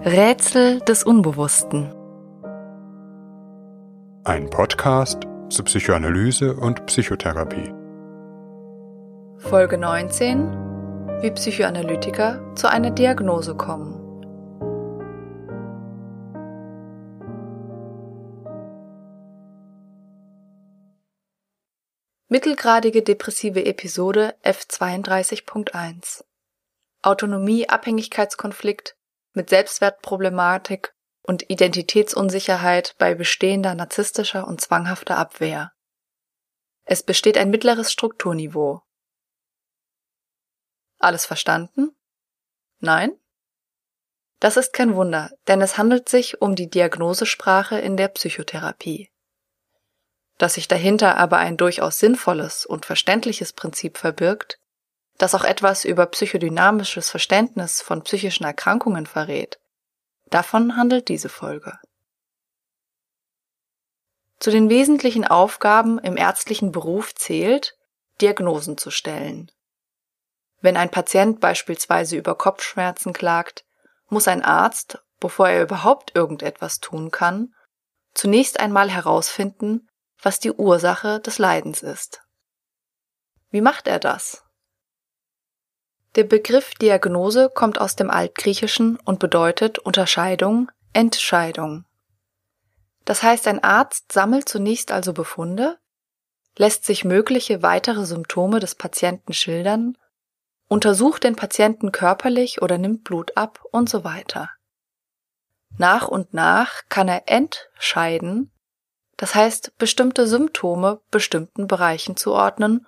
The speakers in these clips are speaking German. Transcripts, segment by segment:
Rätsel des Unbewussten. Ein Podcast zu Psychoanalyse und Psychotherapie. Folge 19. Wie Psychoanalytiker zu einer Diagnose kommen. Mittelgradige depressive Episode F32.1 Autonomie-Abhängigkeitskonflikt mit Selbstwertproblematik und Identitätsunsicherheit bei bestehender narzisstischer und zwanghafter Abwehr. Es besteht ein mittleres Strukturniveau. Alles verstanden? Nein? Das ist kein Wunder, denn es handelt sich um die Diagnosesprache in der Psychotherapie. Dass sich dahinter aber ein durchaus sinnvolles und verständliches Prinzip verbirgt, das auch etwas über psychodynamisches Verständnis von psychischen Erkrankungen verrät. Davon handelt diese Folge. Zu den wesentlichen Aufgaben im ärztlichen Beruf zählt, Diagnosen zu stellen. Wenn ein Patient beispielsweise über Kopfschmerzen klagt, muss ein Arzt, bevor er überhaupt irgendetwas tun kann, zunächst einmal herausfinden, was die Ursache des Leidens ist. Wie macht er das? Der Begriff Diagnose kommt aus dem Altgriechischen und bedeutet Unterscheidung, Entscheidung. Das heißt, ein Arzt sammelt zunächst also Befunde, lässt sich mögliche weitere Symptome des Patienten schildern, untersucht den Patienten körperlich oder nimmt Blut ab und so weiter. Nach und nach kann er entscheiden, das heißt bestimmte Symptome bestimmten Bereichen zuordnen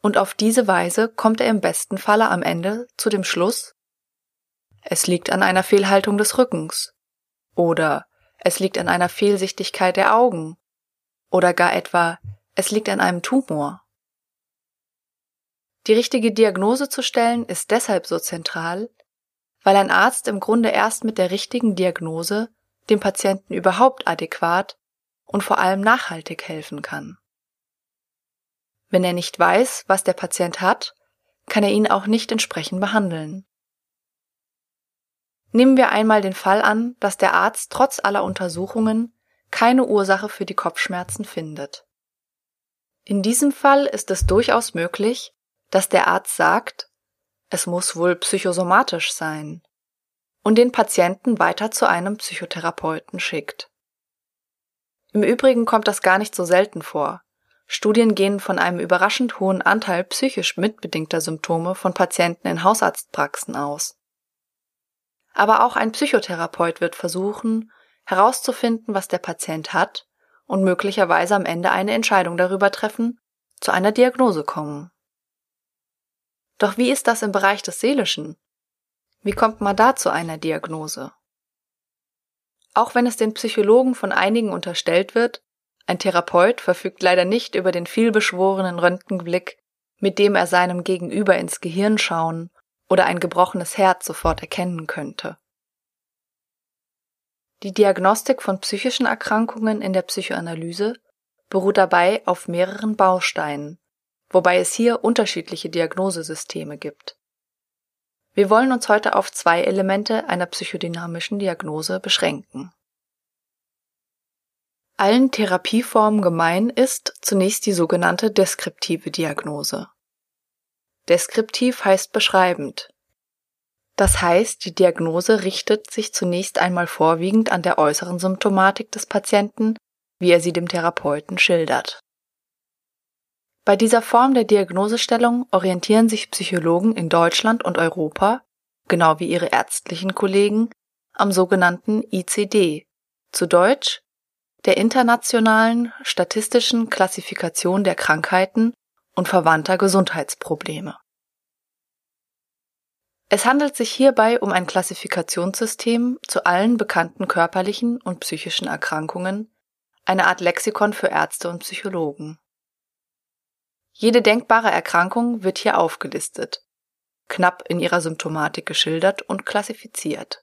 und auf diese Weise kommt er im besten Falle am Ende zu dem Schluss, es liegt an einer Fehlhaltung des Rückens oder es liegt an einer Fehlsichtigkeit der Augen oder gar etwa es liegt an einem Tumor. Die richtige Diagnose zu stellen ist deshalb so zentral, weil ein Arzt im Grunde erst mit der richtigen Diagnose dem Patienten überhaupt adäquat und vor allem nachhaltig helfen kann. Wenn er nicht weiß, was der Patient hat, kann er ihn auch nicht entsprechend behandeln. Nehmen wir einmal den Fall an, dass der Arzt trotz aller Untersuchungen keine Ursache für die Kopfschmerzen findet. In diesem Fall ist es durchaus möglich, dass der Arzt sagt, es muss wohl psychosomatisch sein und den Patienten weiter zu einem Psychotherapeuten schickt. Im Übrigen kommt das gar nicht so selten vor. Studien gehen von einem überraschend hohen Anteil psychisch mitbedingter Symptome von Patienten in Hausarztpraxen aus. Aber auch ein Psychotherapeut wird versuchen, herauszufinden, was der Patient hat und möglicherweise am Ende eine Entscheidung darüber treffen, zu einer Diagnose kommen. Doch wie ist das im Bereich des Seelischen? Wie kommt man da zu einer Diagnose? Auch wenn es den Psychologen von einigen unterstellt wird, ein Therapeut verfügt leider nicht über den vielbeschworenen Röntgenblick, mit dem er seinem Gegenüber ins Gehirn schauen oder ein gebrochenes Herz sofort erkennen könnte. Die Diagnostik von psychischen Erkrankungen in der Psychoanalyse beruht dabei auf mehreren Bausteinen, wobei es hier unterschiedliche Diagnosesysteme gibt. Wir wollen uns heute auf zwei Elemente einer psychodynamischen Diagnose beschränken. Allen Therapieformen gemein ist zunächst die sogenannte deskriptive Diagnose. Deskriptiv heißt beschreibend. Das heißt, die Diagnose richtet sich zunächst einmal vorwiegend an der äußeren Symptomatik des Patienten, wie er sie dem Therapeuten schildert. Bei dieser Form der Diagnosestellung orientieren sich Psychologen in Deutschland und Europa, genau wie ihre ärztlichen Kollegen, am sogenannten ICD, zu Deutsch der Internationalen Statistischen Klassifikation der Krankheiten und verwandter Gesundheitsprobleme. Es handelt sich hierbei um ein Klassifikationssystem zu allen bekannten körperlichen und psychischen Erkrankungen, eine Art Lexikon für Ärzte und Psychologen. Jede denkbare Erkrankung wird hier aufgelistet, knapp in ihrer Symptomatik geschildert und klassifiziert.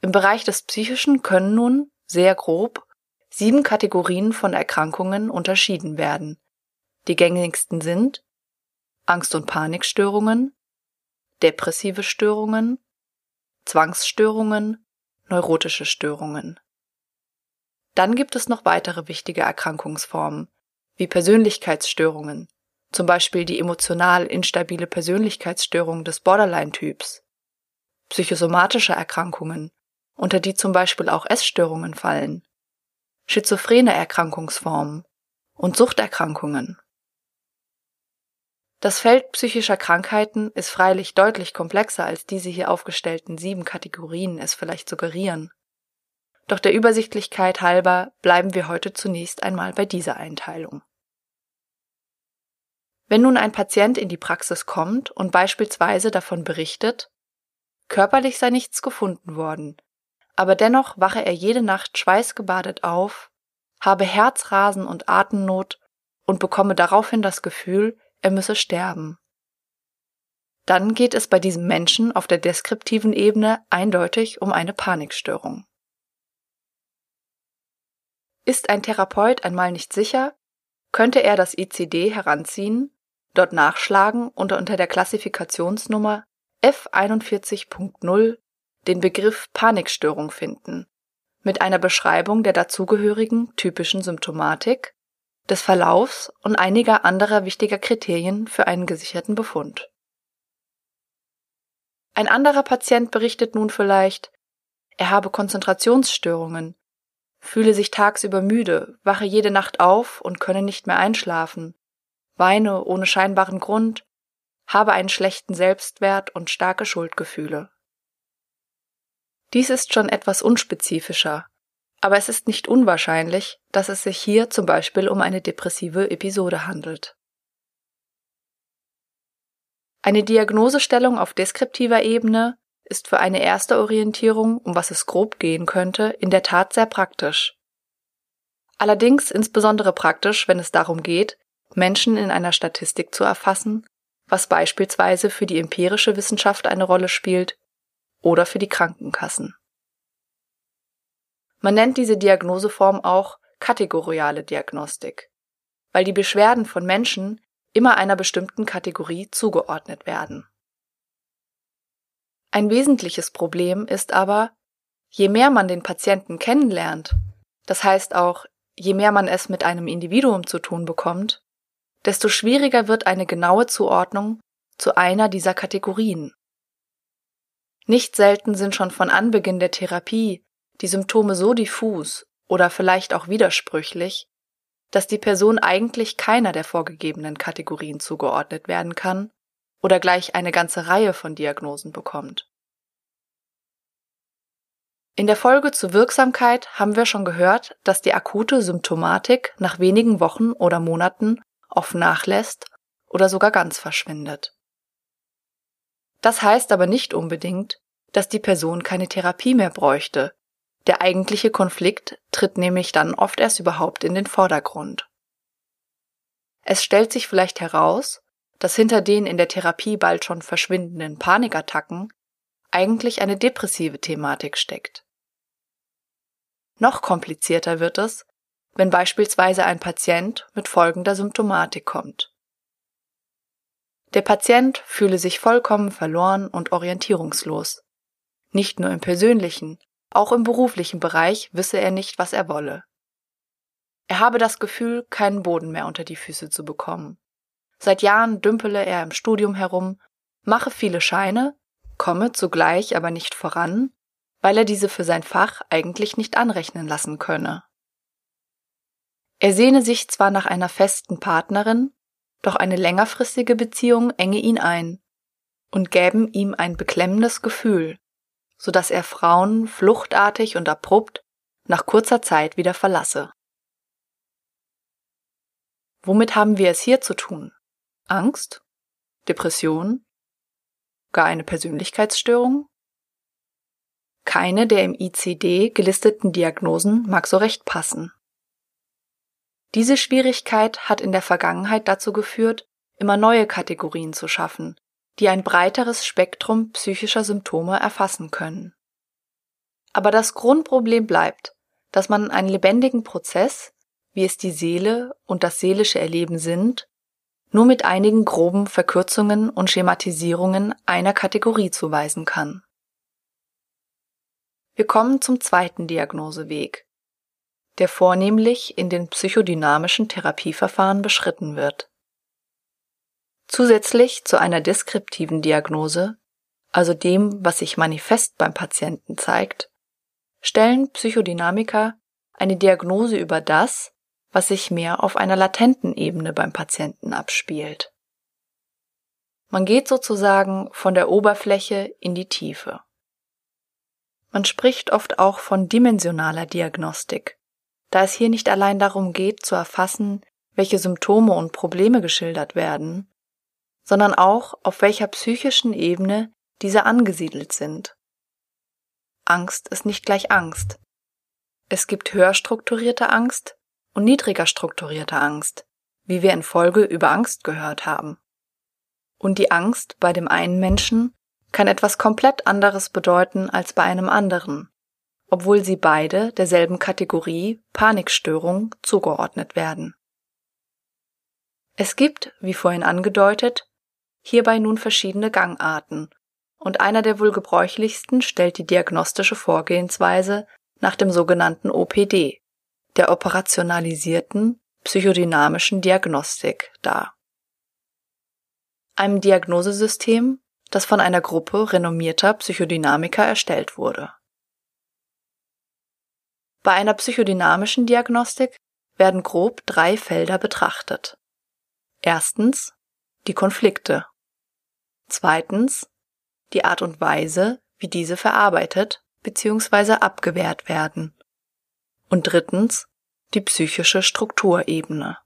Im Bereich des Psychischen können nun sehr grob sieben Kategorien von Erkrankungen unterschieden werden. Die gängigsten sind Angst- und Panikstörungen, depressive Störungen, Zwangsstörungen, neurotische Störungen. Dann gibt es noch weitere wichtige Erkrankungsformen, wie Persönlichkeitsstörungen, zum Beispiel die emotional instabile Persönlichkeitsstörung des Borderline-Typs, psychosomatische Erkrankungen, unter die zum Beispiel auch Essstörungen fallen, schizophrene Erkrankungsformen und Suchterkrankungen. Das Feld psychischer Krankheiten ist freilich deutlich komplexer, als diese hier aufgestellten sieben Kategorien es vielleicht suggerieren. Doch der Übersichtlichkeit halber bleiben wir heute zunächst einmal bei dieser Einteilung. Wenn nun ein Patient in die Praxis kommt und beispielsweise davon berichtet, körperlich sei nichts gefunden worden, aber dennoch wache er jede Nacht schweißgebadet auf, habe Herzrasen und Atemnot und bekomme daraufhin das Gefühl, er müsse sterben. Dann geht es bei diesem Menschen auf der deskriptiven Ebene eindeutig um eine Panikstörung. Ist ein Therapeut einmal nicht sicher, könnte er das ICD heranziehen, dort nachschlagen und unter der Klassifikationsnummer F41.0 den Begriff Panikstörung finden, mit einer Beschreibung der dazugehörigen typischen Symptomatik des Verlaufs und einiger anderer wichtiger Kriterien für einen gesicherten Befund. Ein anderer Patient berichtet nun vielleicht, er habe Konzentrationsstörungen, fühle sich tagsüber müde, wache jede Nacht auf und könne nicht mehr einschlafen, weine ohne scheinbaren Grund, habe einen schlechten Selbstwert und starke Schuldgefühle. Dies ist schon etwas unspezifischer, aber es ist nicht unwahrscheinlich, dass es sich hier zum Beispiel um eine depressive Episode handelt. Eine Diagnosestellung auf deskriptiver Ebene ist für eine erste Orientierung, um was es grob gehen könnte, in der Tat sehr praktisch. Allerdings insbesondere praktisch, wenn es darum geht, Menschen in einer Statistik zu erfassen, was beispielsweise für die empirische Wissenschaft eine Rolle spielt oder für die Krankenkassen. Man nennt diese Diagnoseform auch kategoriale Diagnostik, weil die Beschwerden von Menschen immer einer bestimmten Kategorie zugeordnet werden. Ein wesentliches Problem ist aber, je mehr man den Patienten kennenlernt, das heißt auch, je mehr man es mit einem Individuum zu tun bekommt, desto schwieriger wird eine genaue Zuordnung zu einer dieser Kategorien. Nicht selten sind schon von Anbeginn der Therapie die Symptome so diffus oder vielleicht auch widersprüchlich, dass die Person eigentlich keiner der vorgegebenen Kategorien zugeordnet werden kann oder gleich eine ganze Reihe von Diagnosen bekommt. In der Folge zur Wirksamkeit haben wir schon gehört, dass die akute Symptomatik nach wenigen Wochen oder Monaten oft nachlässt oder sogar ganz verschwindet. Das heißt aber nicht unbedingt, dass die Person keine Therapie mehr bräuchte der eigentliche Konflikt tritt nämlich dann oft erst überhaupt in den Vordergrund. Es stellt sich vielleicht heraus, dass hinter den in der Therapie bald schon verschwindenden Panikattacken eigentlich eine depressive Thematik steckt. Noch komplizierter wird es, wenn beispielsweise ein Patient mit folgender Symptomatik kommt. Der Patient fühle sich vollkommen verloren und orientierungslos, nicht nur im persönlichen, auch im beruflichen Bereich wisse er nicht, was er wolle. Er habe das Gefühl, keinen Boden mehr unter die Füße zu bekommen. Seit Jahren dümpele er im Studium herum, mache viele Scheine, komme zugleich aber nicht voran, weil er diese für sein Fach eigentlich nicht anrechnen lassen könne. Er sehne sich zwar nach einer festen Partnerin, doch eine längerfristige Beziehung enge ihn ein und gäben ihm ein beklemmendes Gefühl, so dass er Frauen fluchtartig und abrupt nach kurzer Zeit wieder verlasse. Womit haben wir es hier zu tun? Angst? Depression? Gar eine Persönlichkeitsstörung? Keine der im ICD gelisteten Diagnosen mag so recht passen. Diese Schwierigkeit hat in der Vergangenheit dazu geführt, immer neue Kategorien zu schaffen, die ein breiteres Spektrum psychischer Symptome erfassen können. Aber das Grundproblem bleibt, dass man einen lebendigen Prozess, wie es die Seele und das seelische Erleben sind, nur mit einigen groben Verkürzungen und Schematisierungen einer Kategorie zuweisen kann. Wir kommen zum zweiten Diagnoseweg, der vornehmlich in den psychodynamischen Therapieverfahren beschritten wird. Zusätzlich zu einer deskriptiven Diagnose, also dem, was sich manifest beim Patienten zeigt, stellen Psychodynamiker eine Diagnose über das, was sich mehr auf einer latenten Ebene beim Patienten abspielt. Man geht sozusagen von der Oberfläche in die Tiefe. Man spricht oft auch von dimensionaler Diagnostik, da es hier nicht allein darum geht zu erfassen, welche Symptome und Probleme geschildert werden, sondern auch auf welcher psychischen Ebene diese angesiedelt sind. Angst ist nicht gleich Angst. Es gibt höher strukturierte Angst und niedriger strukturierte Angst, wie wir in Folge über Angst gehört haben. Und die Angst bei dem einen Menschen kann etwas komplett anderes bedeuten als bei einem anderen, obwohl sie beide derselben Kategorie Panikstörung zugeordnet werden. Es gibt, wie vorhin angedeutet, hierbei nun verschiedene Gangarten, und einer der wohl gebräuchlichsten stellt die diagnostische Vorgehensweise nach dem sogenannten OPD, der operationalisierten psychodynamischen Diagnostik dar. Einem Diagnosesystem, das von einer Gruppe renommierter Psychodynamiker erstellt wurde. Bei einer psychodynamischen Diagnostik werden grob drei Felder betrachtet. Erstens die Konflikte. Zweitens die Art und Weise, wie diese verarbeitet bzw. abgewehrt werden. Und drittens die psychische Strukturebene.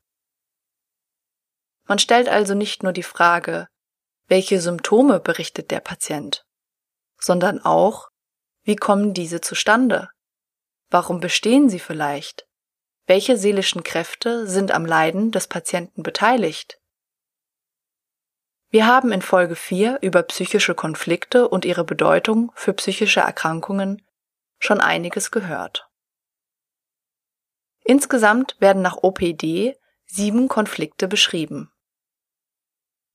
Man stellt also nicht nur die Frage, welche Symptome berichtet der Patient, sondern auch, wie kommen diese zustande? Warum bestehen sie vielleicht? Welche seelischen Kräfte sind am Leiden des Patienten beteiligt? Wir haben in Folge 4 über psychische Konflikte und ihre Bedeutung für psychische Erkrankungen schon einiges gehört. Insgesamt werden nach OPD sieben Konflikte beschrieben.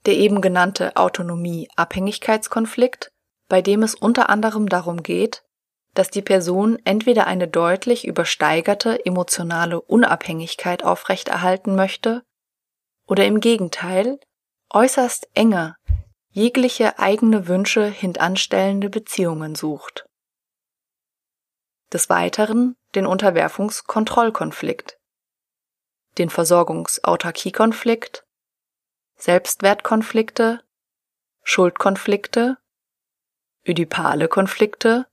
Der eben genannte Autonomie-Abhängigkeitskonflikt, bei dem es unter anderem darum geht, dass die Person entweder eine deutlich übersteigerte emotionale Unabhängigkeit aufrechterhalten möchte oder im Gegenteil äußerst enge, jegliche eigene Wünsche hintanstellende Beziehungen sucht. Des Weiteren den Unterwerfungskontrollkonflikt, den Versorgungsautarkiekonflikt, Selbstwertkonflikte, Schuldkonflikte, ödipale Konflikte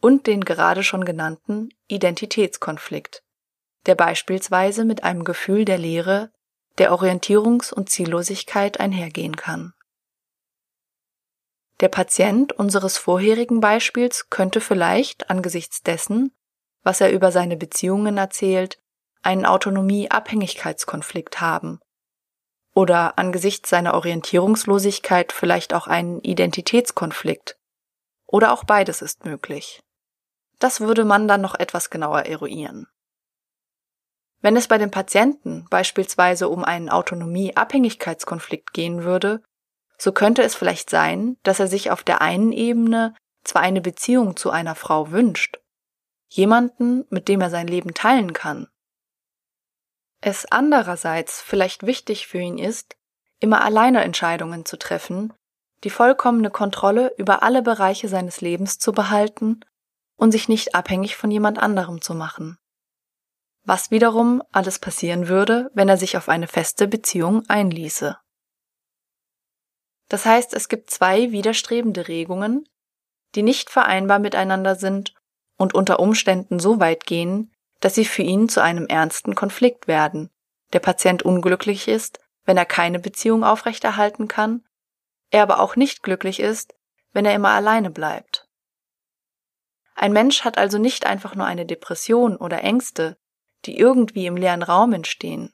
und den gerade schon genannten Identitätskonflikt, der beispielsweise mit einem Gefühl der Leere, der Orientierungs- und Ziellosigkeit einhergehen kann. Der Patient unseres vorherigen Beispiels könnte vielleicht angesichts dessen, was er über seine Beziehungen erzählt, einen Autonomie-Abhängigkeitskonflikt haben oder angesichts seiner Orientierungslosigkeit vielleicht auch einen Identitätskonflikt oder auch beides ist möglich. Das würde man dann noch etwas genauer eruieren. Wenn es bei dem Patienten beispielsweise um einen Autonomie-Abhängigkeitskonflikt gehen würde, so könnte es vielleicht sein, dass er sich auf der einen Ebene zwar eine Beziehung zu einer Frau wünscht, jemanden, mit dem er sein Leben teilen kann. Es andererseits vielleicht wichtig für ihn ist, immer alleine Entscheidungen zu treffen, die vollkommene Kontrolle über alle Bereiche seines Lebens zu behalten und sich nicht abhängig von jemand anderem zu machen. Was wiederum alles passieren würde, wenn er sich auf eine feste Beziehung einließe. Das heißt, es gibt zwei widerstrebende Regungen, die nicht vereinbar miteinander sind und unter Umständen so weit gehen, dass sie für ihn zu einem ernsten Konflikt werden, der Patient unglücklich ist, wenn er keine Beziehung aufrechterhalten kann, er aber auch nicht glücklich ist, wenn er immer alleine bleibt. Ein Mensch hat also nicht einfach nur eine Depression oder Ängste, die irgendwie im leeren Raum entstehen.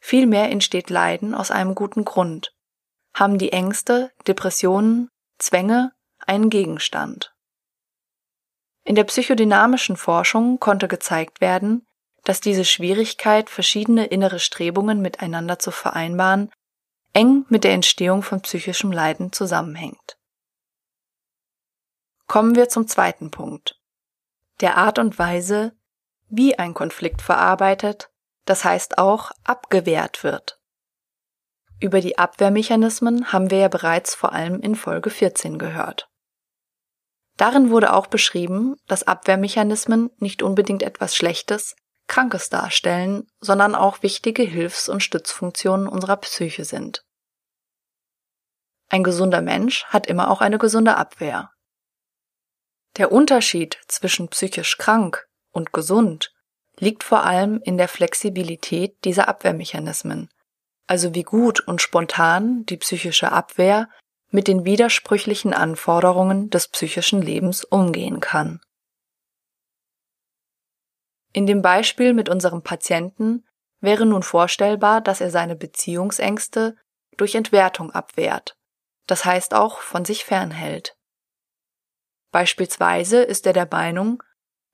Vielmehr entsteht Leiden aus einem guten Grund. Haben die Ängste, Depressionen, Zwänge einen Gegenstand. In der psychodynamischen Forschung konnte gezeigt werden, dass diese Schwierigkeit, verschiedene innere Strebungen miteinander zu vereinbaren, eng mit der Entstehung von psychischem Leiden zusammenhängt. Kommen wir zum zweiten Punkt. Der Art und Weise, wie ein Konflikt verarbeitet, das heißt auch abgewehrt wird. Über die Abwehrmechanismen haben wir ja bereits vor allem in Folge 14 gehört. Darin wurde auch beschrieben, dass Abwehrmechanismen nicht unbedingt etwas Schlechtes, Krankes darstellen, sondern auch wichtige Hilfs- und Stützfunktionen unserer Psyche sind. Ein gesunder Mensch hat immer auch eine gesunde Abwehr. Der Unterschied zwischen psychisch krank und gesund liegt vor allem in der Flexibilität dieser Abwehrmechanismen, also wie gut und spontan die psychische Abwehr mit den widersprüchlichen Anforderungen des psychischen Lebens umgehen kann. In dem Beispiel mit unserem Patienten wäre nun vorstellbar, dass er seine Beziehungsängste durch Entwertung abwehrt, das heißt auch von sich fernhält. Beispielsweise ist er der Meinung,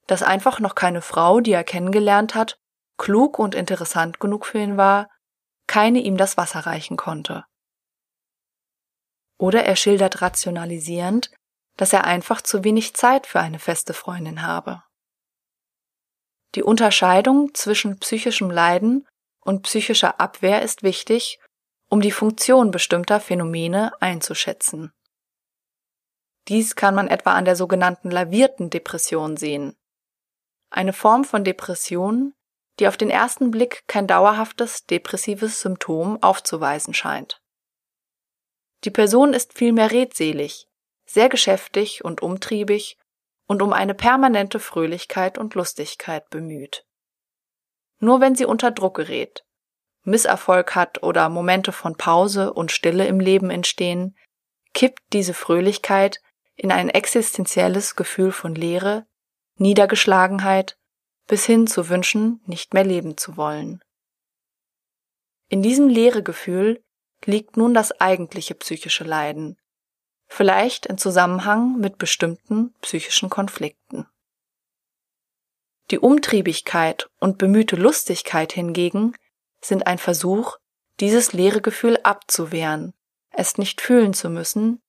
dass einfach noch keine Frau, die er kennengelernt hat, klug und interessant genug für ihn war, keine ihm das Wasser reichen konnte. Oder er schildert rationalisierend, dass er einfach zu wenig Zeit für eine feste Freundin habe. Die Unterscheidung zwischen psychischem Leiden und psychischer Abwehr ist wichtig, um die Funktion bestimmter Phänomene einzuschätzen. Dies kann man etwa an der sogenannten lavierten Depression sehen. Eine Form von Depression, die auf den ersten Blick kein dauerhaftes depressives Symptom aufzuweisen scheint. Die Person ist vielmehr redselig, sehr geschäftig und umtriebig und um eine permanente Fröhlichkeit und Lustigkeit bemüht. Nur wenn sie unter Druck gerät, Misserfolg hat oder Momente von Pause und Stille im Leben entstehen, kippt diese Fröhlichkeit in ein existenzielles Gefühl von Leere, Niedergeschlagenheit bis hin zu Wünschen, nicht mehr leben zu wollen. In diesem Leeregefühl liegt nun das eigentliche psychische Leiden, vielleicht in Zusammenhang mit bestimmten psychischen Konflikten. Die Umtriebigkeit und bemühte Lustigkeit hingegen sind ein Versuch, dieses leere Gefühl abzuwehren, es nicht fühlen zu müssen,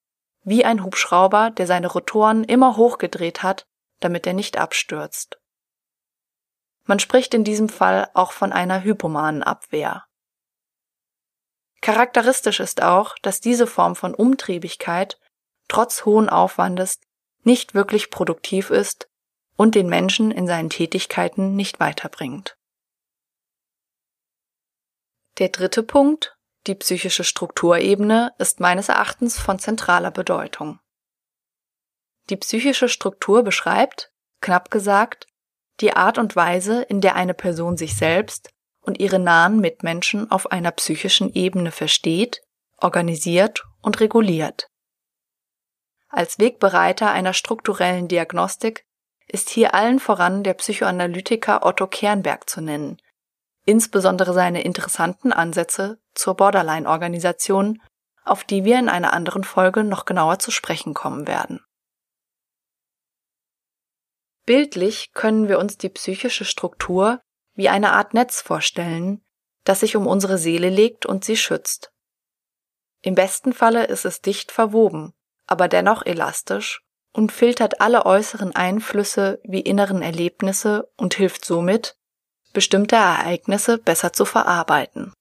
wie ein Hubschrauber, der seine Rotoren immer hochgedreht hat, damit er nicht abstürzt. Man spricht in diesem Fall auch von einer hypomanen Abwehr. Charakteristisch ist auch, dass diese Form von Umtriebigkeit trotz hohen Aufwandes nicht wirklich produktiv ist und den Menschen in seinen Tätigkeiten nicht weiterbringt. Der dritte Punkt, die psychische Strukturebene, ist meines Erachtens von zentraler Bedeutung. Die psychische Struktur beschreibt, knapp gesagt, die Art und Weise, in der eine Person sich selbst und ihre nahen Mitmenschen auf einer psychischen Ebene versteht, organisiert und reguliert. Als Wegbereiter einer strukturellen Diagnostik ist hier allen voran der Psychoanalytiker Otto Kernberg zu nennen, insbesondere seine interessanten Ansätze zur Borderline-Organisation, auf die wir in einer anderen Folge noch genauer zu sprechen kommen werden. Bildlich können wir uns die psychische Struktur wie eine Art Netz vorstellen, das sich um unsere Seele legt und sie schützt. Im besten Falle ist es dicht verwoben, aber dennoch elastisch und filtert alle äußeren Einflüsse wie inneren Erlebnisse und hilft somit, bestimmte Ereignisse besser zu verarbeiten.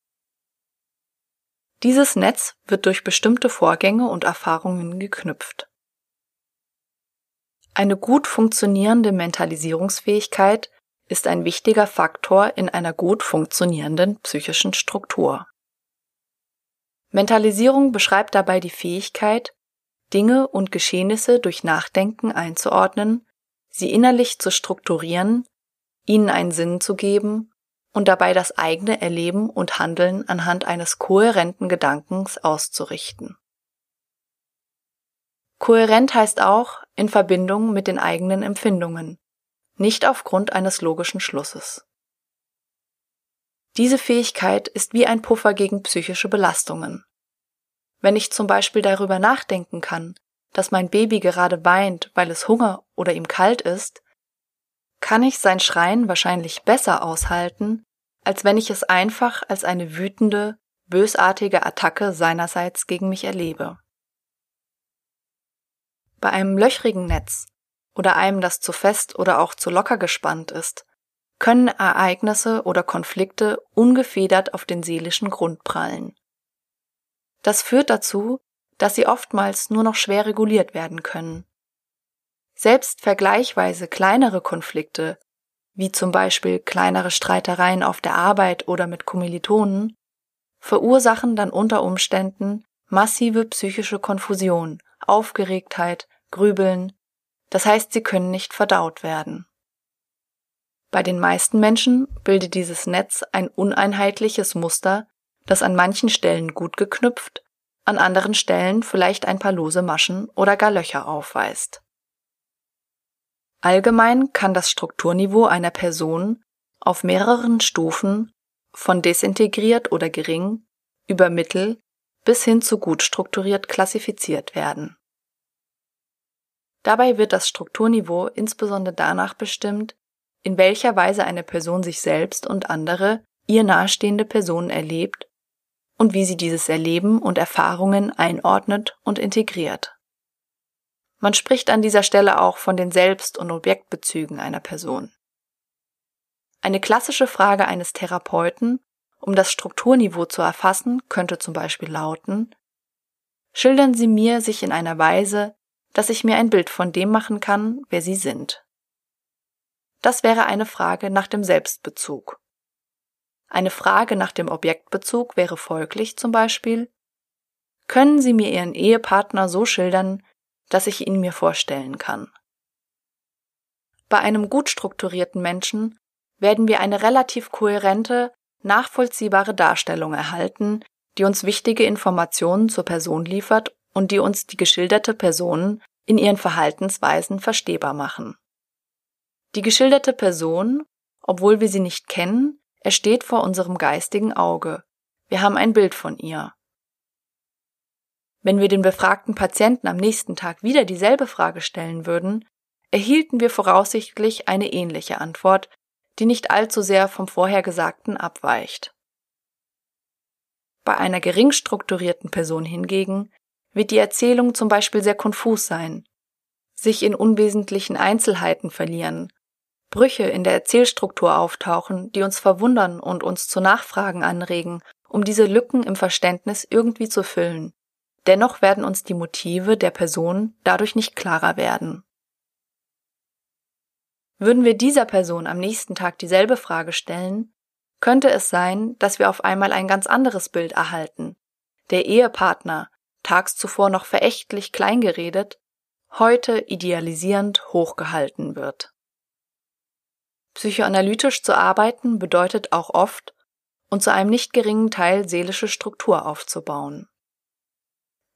Dieses Netz wird durch bestimmte Vorgänge und Erfahrungen geknüpft. Eine gut funktionierende Mentalisierungsfähigkeit ist ein wichtiger Faktor in einer gut funktionierenden psychischen Struktur. Mentalisierung beschreibt dabei die Fähigkeit, Dinge und Geschehnisse durch Nachdenken einzuordnen, sie innerlich zu strukturieren, ihnen einen Sinn zu geben und dabei das eigene Erleben und Handeln anhand eines kohärenten Gedankens auszurichten. Kohärent heißt auch in Verbindung mit den eigenen Empfindungen, nicht aufgrund eines logischen Schlusses. Diese Fähigkeit ist wie ein Puffer gegen psychische Belastungen. Wenn ich zum Beispiel darüber nachdenken kann, dass mein Baby gerade weint, weil es Hunger oder ihm kalt ist, kann ich sein Schreien wahrscheinlich besser aushalten, als wenn ich es einfach als eine wütende, bösartige Attacke seinerseits gegen mich erlebe. Bei einem löchrigen Netz oder einem das zu fest oder auch zu locker gespannt ist, können Ereignisse oder Konflikte ungefedert auf den seelischen Grund prallen. Das führt dazu, dass sie oftmals nur noch schwer reguliert werden können. Selbst vergleichweise kleinere Konflikte, wie zum Beispiel kleinere Streitereien auf der Arbeit oder mit Kommilitonen, verursachen dann unter Umständen massive psychische Konfusion, Aufgeregtheit, Grübeln, das heißt, sie können nicht verdaut werden. Bei den meisten Menschen bildet dieses Netz ein uneinheitliches Muster, das an manchen Stellen gut geknüpft, an anderen Stellen vielleicht ein paar lose Maschen oder gar Löcher aufweist. Allgemein kann das Strukturniveau einer Person auf mehreren Stufen von desintegriert oder gering über mittel bis hin zu gut strukturiert klassifiziert werden. Dabei wird das Strukturniveau insbesondere danach bestimmt, in welcher Weise eine Person sich selbst und andere, ihr nahestehende Personen erlebt und wie sie dieses Erleben und Erfahrungen einordnet und integriert. Man spricht an dieser Stelle auch von den Selbst- und Objektbezügen einer Person. Eine klassische Frage eines Therapeuten, um das Strukturniveau zu erfassen, könnte zum Beispiel lauten Schildern Sie mir sich in einer Weise, dass ich mir ein Bild von dem machen kann, wer Sie sind. Das wäre eine Frage nach dem Selbstbezug. Eine Frage nach dem Objektbezug wäre folglich zum Beispiel Können Sie mir Ihren Ehepartner so schildern, dass ich ihn mir vorstellen kann? Bei einem gut strukturierten Menschen werden wir eine relativ kohärente, nachvollziehbare Darstellung erhalten, die uns wichtige Informationen zur Person liefert und die uns die geschilderte Person in ihren Verhaltensweisen verstehbar machen. Die geschilderte Person, obwohl wir sie nicht kennen, ersteht vor unserem geistigen Auge. Wir haben ein Bild von ihr. Wenn wir den befragten Patienten am nächsten Tag wieder dieselbe Frage stellen würden, erhielten wir voraussichtlich eine ähnliche Antwort, die nicht allzu sehr vom Vorhergesagten abweicht. Bei einer gering strukturierten Person hingegen wird die Erzählung zum Beispiel sehr konfus sein, sich in unwesentlichen Einzelheiten verlieren, Brüche in der Erzählstruktur auftauchen, die uns verwundern und uns zu Nachfragen anregen, um diese Lücken im Verständnis irgendwie zu füllen. Dennoch werden uns die Motive der Person dadurch nicht klarer werden. Würden wir dieser Person am nächsten Tag dieselbe Frage stellen, könnte es sein, dass wir auf einmal ein ganz anderes Bild erhalten. Der Ehepartner, tags zuvor noch verächtlich kleingeredet, heute idealisierend hochgehalten wird. Psychoanalytisch zu arbeiten bedeutet auch oft, und zu einem nicht geringen Teil seelische Struktur aufzubauen.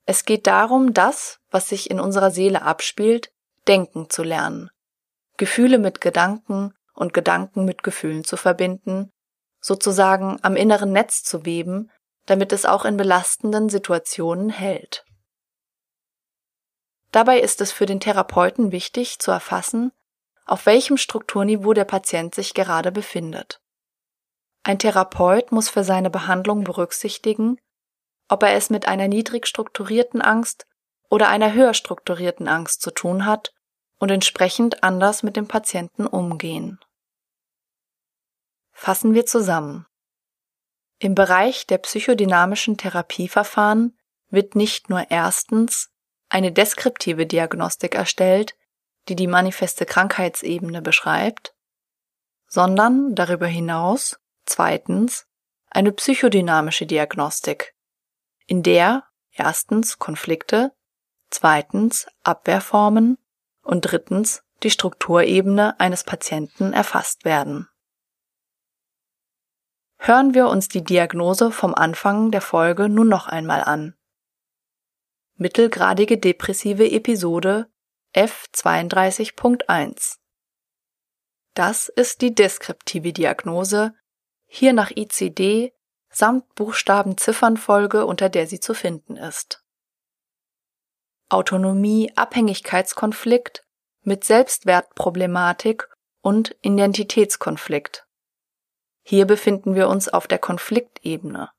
Es geht darum, das, was sich in unserer Seele abspielt, denken zu lernen, Gefühle mit Gedanken und Gedanken mit Gefühlen zu verbinden, sozusagen am inneren Netz zu weben, damit es auch in belastenden Situationen hält. Dabei ist es für den Therapeuten wichtig zu erfassen, auf welchem Strukturniveau der Patient sich gerade befindet. Ein Therapeut muss für seine Behandlung berücksichtigen, ob er es mit einer niedrig strukturierten Angst oder einer höher strukturierten Angst zu tun hat und entsprechend anders mit dem Patienten umgehen. Fassen wir zusammen. Im Bereich der psychodynamischen Therapieverfahren wird nicht nur erstens eine deskriptive Diagnostik erstellt, die die manifeste Krankheitsebene beschreibt, sondern darüber hinaus zweitens eine psychodynamische Diagnostik, in der erstens Konflikte, zweitens Abwehrformen und drittens die Strukturebene eines Patienten erfasst werden. Hören wir uns die Diagnose vom Anfang der Folge nun noch einmal an. Mittelgradige depressive Episode F32.1 Das ist die deskriptive Diagnose, hier nach ICD samt Buchstaben-Ziffernfolge, unter der sie zu finden ist. Autonomie, Abhängigkeitskonflikt mit Selbstwertproblematik und Identitätskonflikt. Hier befinden wir uns auf der Konfliktebene.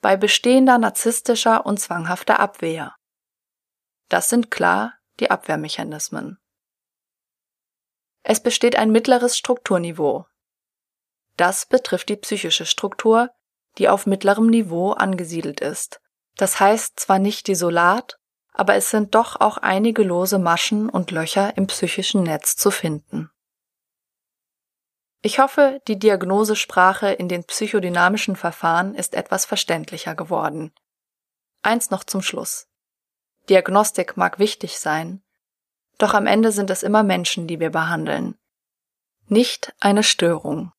Bei bestehender narzisstischer und zwanghafter Abwehr. Das sind klar die Abwehrmechanismen. Es besteht ein mittleres Strukturniveau. Das betrifft die psychische Struktur, die auf mittlerem Niveau angesiedelt ist. Das heißt zwar nicht desolat, aber es sind doch auch einige lose Maschen und Löcher im psychischen Netz zu finden. Ich hoffe, die Diagnosesprache in den psychodynamischen Verfahren ist etwas verständlicher geworden. Eins noch zum Schluss. Diagnostik mag wichtig sein, doch am Ende sind es immer Menschen, die wir behandeln, nicht eine Störung.